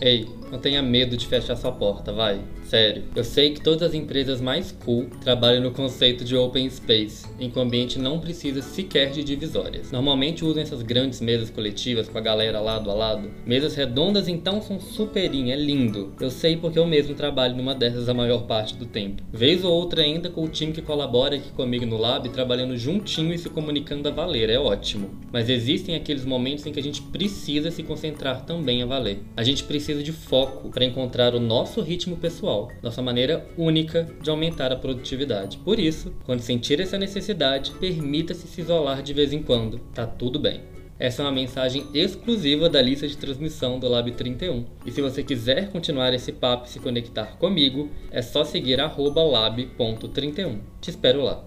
Ei, não tenha medo de fechar sua porta, vai. Sério, eu sei que todas as empresas mais cool trabalham no conceito de open space, em que o ambiente não precisa sequer de divisórias. Normalmente usam essas grandes mesas coletivas com a galera lado a lado. Mesas redondas então são superinho, é lindo. Eu sei porque eu mesmo trabalho numa dessas a maior parte do tempo. Vez ou outra ainda com o time que colabora aqui comigo no lab, trabalhando juntinho e se comunicando a valer, é ótimo. Mas existem aqueles momentos em que a gente precisa se concentrar também a valer. A gente precisa de foco para encontrar o nosso ritmo pessoal nossa maneira única de aumentar a produtividade. Por isso, quando sentir essa necessidade, permita-se se isolar de vez em quando. Tá tudo bem. Essa é uma mensagem exclusiva da lista de transmissão do Lab 31. E se você quiser continuar esse papo e se conectar comigo, é só seguir lab.31. Te espero lá.